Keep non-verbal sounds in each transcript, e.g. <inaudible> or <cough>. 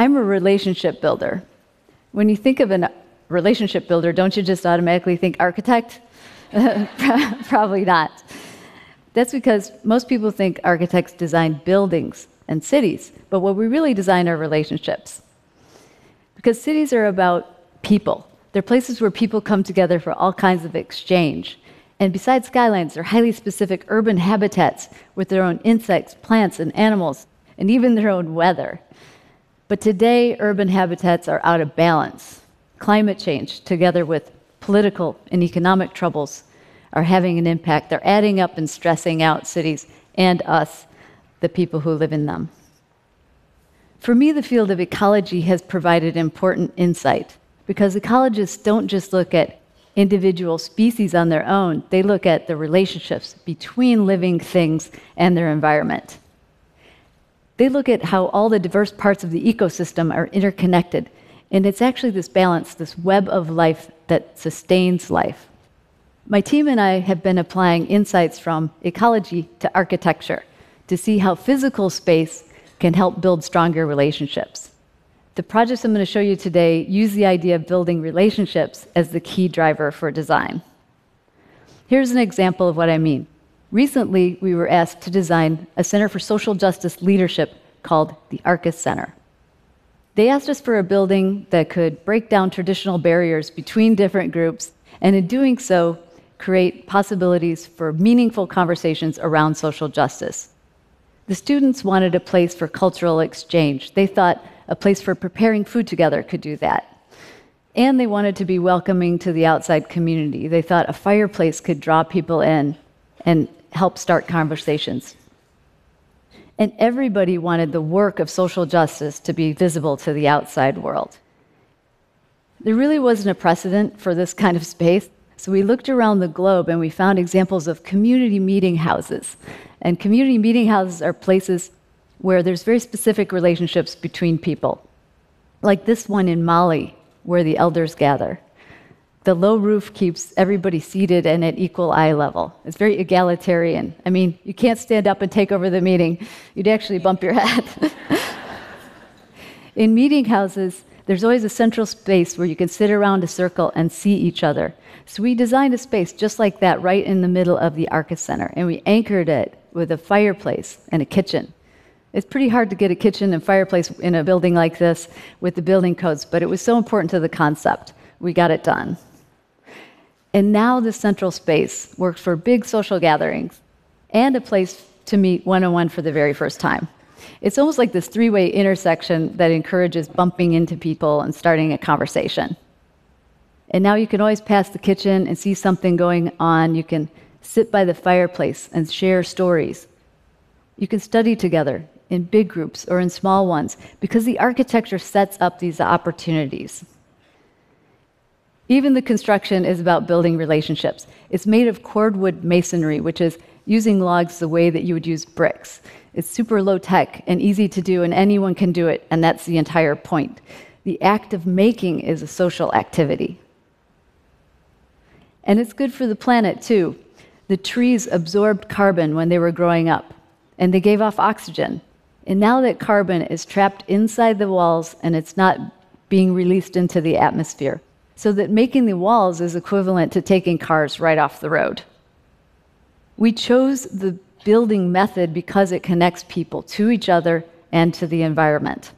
I'm a relationship builder. When you think of a relationship builder, don't you just automatically think architect? <laughs> Probably not. That's because most people think architects design buildings and cities, but what we really design are relationships. Because cities are about people. They're places where people come together for all kinds of exchange. And besides skylines, they're highly specific urban habitats with their own insects, plants, and animals, and even their own weather. But today, urban habitats are out of balance. Climate change, together with political and economic troubles, are having an impact. They're adding up and stressing out cities and us, the people who live in them. For me, the field of ecology has provided important insight because ecologists don't just look at individual species on their own, they look at the relationships between living things and their environment. They look at how all the diverse parts of the ecosystem are interconnected, and it's actually this balance, this web of life that sustains life. My team and I have been applying insights from ecology to architecture to see how physical space can help build stronger relationships. The projects I'm going to show you today use the idea of building relationships as the key driver for design. Here's an example of what I mean. Recently, we were asked to design a Center for Social Justice Leadership called the Arcus Center. They asked us for a building that could break down traditional barriers between different groups, and in doing so, create possibilities for meaningful conversations around social justice. The students wanted a place for cultural exchange. They thought a place for preparing food together could do that. And they wanted to be welcoming to the outside community. They thought a fireplace could draw people in and help start conversations. And everybody wanted the work of social justice to be visible to the outside world. There really wasn't a precedent for this kind of space. So we looked around the globe and we found examples of community meeting houses. And community meeting houses are places where there's very specific relationships between people, like this one in Mali, where the elders gather. The low roof keeps everybody seated and at equal eye level. It's very egalitarian. I mean, you can't stand up and take over the meeting, you'd actually bump your head. <laughs> in meeting houses, there's always a central space where you can sit around a circle and see each other. So we designed a space just like that right in the middle of the Arcus Center, and we anchored it with a fireplace and a kitchen. It's pretty hard to get a kitchen and fireplace in a building like this with the building codes, but it was so important to the concept. We got it done. And now the central space works for big social gatherings and a place to meet one on one for the very first time. It's almost like this three way intersection that encourages bumping into people and starting a conversation. And now you can always pass the kitchen and see something going on. You can sit by the fireplace and share stories. You can study together in big groups or in small ones because the architecture sets up these opportunities. Even the construction is about building relationships. It's made of cordwood masonry, which is using logs the way that you would use bricks. It's super low tech and easy to do, and anyone can do it, and that's the entire point. The act of making is a social activity. And it's good for the planet, too. The trees absorbed carbon when they were growing up, and they gave off oxygen. And now that carbon is trapped inside the walls and it's not being released into the atmosphere, so that making the walls is equivalent to taking cars right off the road. We chose the building method because it connects people to each other and to the environment.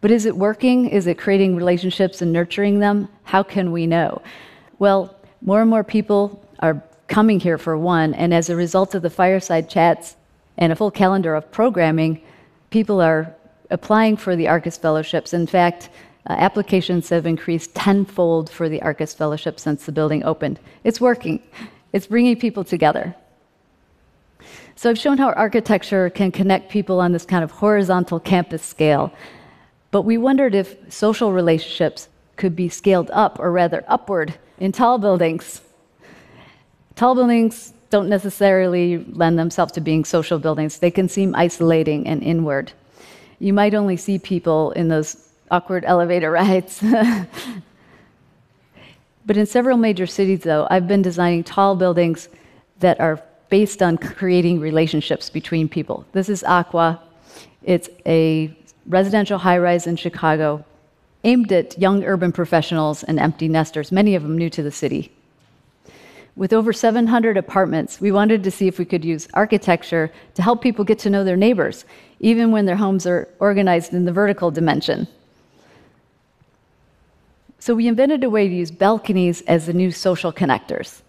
But is it working? Is it creating relationships and nurturing them? How can we know? Well, more and more people are coming here for one, and as a result of the fireside chats and a full calendar of programming, people are applying for the Arcus fellowships. In fact, uh, applications have increased tenfold for the Arcus fellowship since the building opened. It's working. It's bringing people together. So I've shown how architecture can connect people on this kind of horizontal campus scale. But we wondered if social relationships could be scaled up, or rather upward, in tall buildings. Tall buildings don't necessarily lend themselves to being social buildings, they can seem isolating and inward. You might only see people in those awkward elevator rides. <laughs> but in several major cities, though, I've been designing tall buildings that are based on creating relationships between people. This is Aqua. It's a residential high rise in Chicago, aimed at young urban professionals and empty nesters, many of them new to the city. With over 700 apartments, we wanted to see if we could use architecture to help people get to know their neighbors, even when their homes are organized in the vertical dimension. So we invented a way to use balconies as the new social connectors.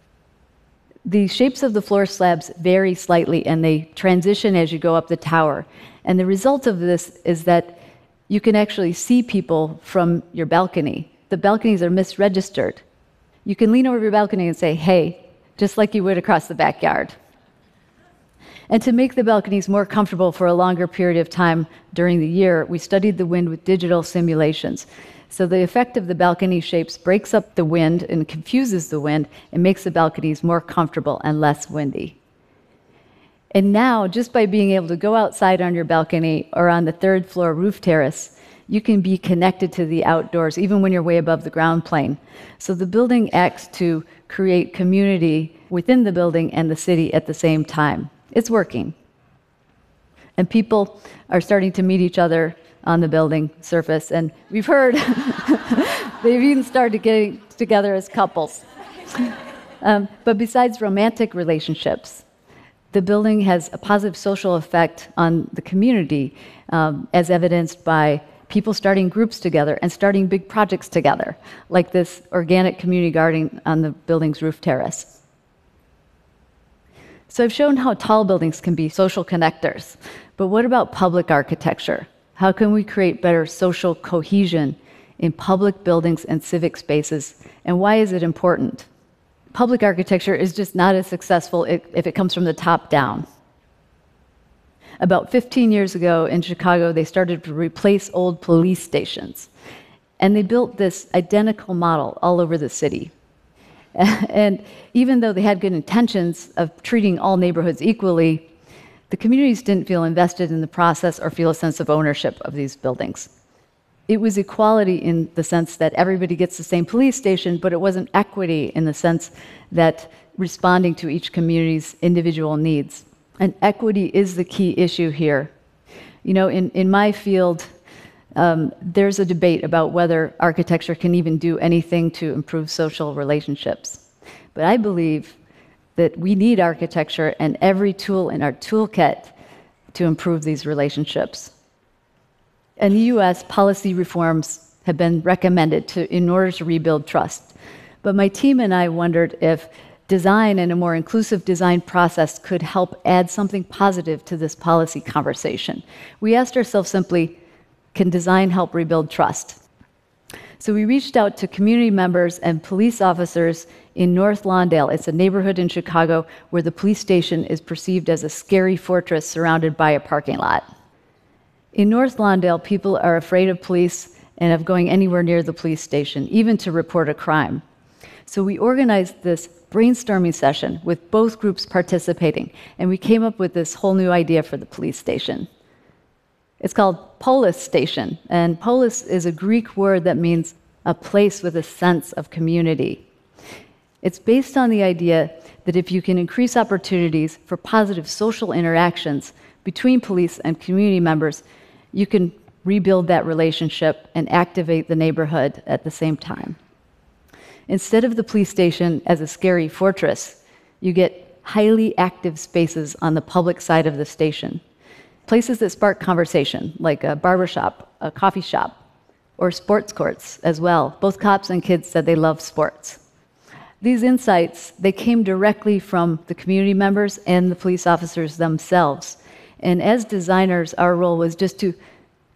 The shapes of the floor slabs vary slightly and they transition as you go up the tower. And the result of this is that you can actually see people from your balcony. The balconies are misregistered. You can lean over your balcony and say, hey, just like you would across the backyard. And to make the balconies more comfortable for a longer period of time during the year, we studied the wind with digital simulations. So the effect of the balcony shapes breaks up the wind and confuses the wind and makes the balconies more comfortable and less windy. And now, just by being able to go outside on your balcony or on the third floor roof terrace, you can be connected to the outdoors even when you're way above the ground plane. So the building acts to create community within the building and the city at the same time. It's working. And people are starting to meet each other on the building surface. And we've heard <laughs> they've even started getting together as couples. <laughs> Um, but besides romantic relationships, the building has a positive social effect on the community, um, as evidenced by people starting groups together and starting big projects together, like this organic community garden on the building's roof terrace. So I've shown how tall buildings can be social connectors. But what about public architecture? How can we create better social cohesion in public buildings and civic spaces? And why is it important? Public architecture is just not as successful if it comes from the top down. About 15 years ago in Chicago, they started to replace old police stations. And they built this identical model all over the city. <laughs> and even though they had good intentions of treating all neighborhoods equally, the communities didn't feel invested in the process or feel a sense of ownership of these buildings. It was equality in the sense that everybody gets the same police station, but it wasn't equity in the sense that responding to each community's individual needs. And equity is the key issue here. You know, in, in my field, um, there's a debate about whether architecture can even do anything to improve social relationships. But I believe that we need architecture and every tool in our toolkit to improve these relationships. In the US, policy reforms have been recommended to, in order to rebuild trust. But my team and I wondered if design and a more inclusive design process could help add something positive to this policy conversation. We asked ourselves simply can design help rebuild trust? So we reached out to community members and police officers in North Lawndale. It's a neighborhood in Chicago where the police station is perceived as a scary fortress surrounded by a parking lot. In North Lawndale, people are afraid of police and of going anywhere near the police station, even to report a crime. So we organized this brainstorming session with both groups participating, and we came up with this whole new idea for the police station. It's called Polis Station, and polis is a Greek word that means a place with a sense of community. It's based on the idea that if you can increase opportunities for positive social interactions between police and community members, you can rebuild that relationship and activate the neighborhood at the same time. Instead of the police station as a scary fortress, you get highly active spaces on the public side of the station. Places that spark conversation, like a barbershop, a coffee shop, or sports courts as well. Both cops and kids said they love sports. These insights, they came directly from the community members and the police officers themselves. And as designers, our role was just to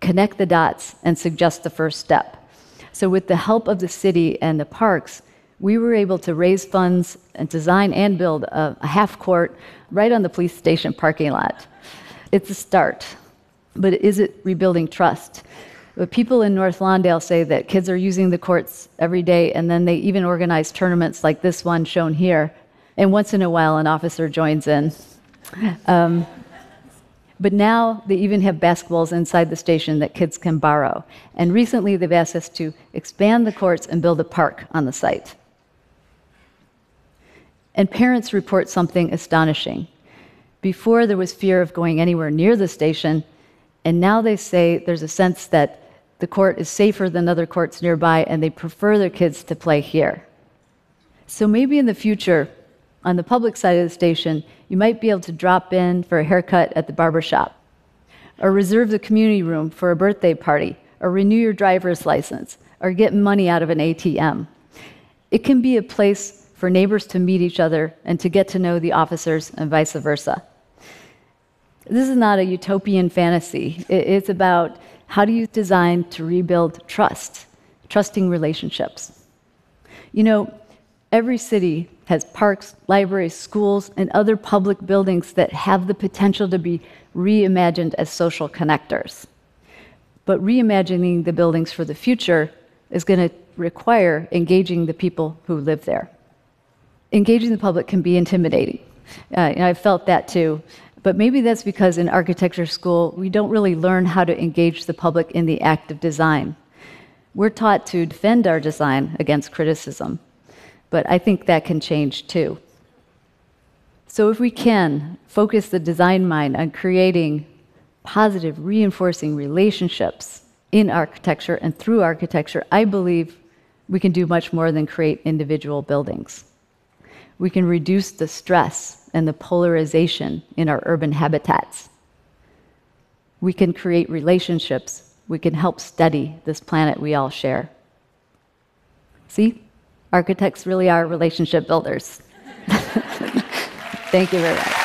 connect the dots and suggest the first step. So, with the help of the city and the parks, we were able to raise funds and design and build a, a half court right on the police station parking lot. It's a start, but is it rebuilding trust? But people in North Lawndale say that kids are using the courts every day, and then they even organize tournaments like this one shown here. And once in a while, an officer joins in. Um, but now they even have basketballs inside the station that kids can borrow. And recently, they've asked us to expand the courts and build a park on the site. And parents report something astonishing. Before there was fear of going anywhere near the station, And now they say there's a sense that the court is safer than other courts nearby and they prefer their kids to play here. So maybe in the future, on the public side of the station, you might be able to drop in for a haircut at the barber shop, or reserve the community room for a birthday party, or renew your driver's license, or get money out of an ATM. It can be a place for neighbors to meet each other and to get to know the officers and vice versa. This is not a utopian fantasy. It's about how do you design to rebuild trust, trusting relationships. You know, every city has parks, libraries, schools, and other public buildings that have the potential to be reimagined as social connectors. But reimagining the buildings for the future is going to require engaging the people who live there engaging the public can be intimidating. Uh, and I've felt that too. But maybe that's because in architecture school, we don't really learn how to engage the public in the act of design. We're taught to defend our design against criticism, but I think that can change too. So, if we can focus the design mind on creating positive, reinforcing relationships in architecture and through architecture, I believe we can do much more than create individual buildings we can reduce the stress and the polarization in our urban habitats. We can create relationships. We can help steady this planet we all share. See, architects really are relationship builders. <laughs> Thank you very much.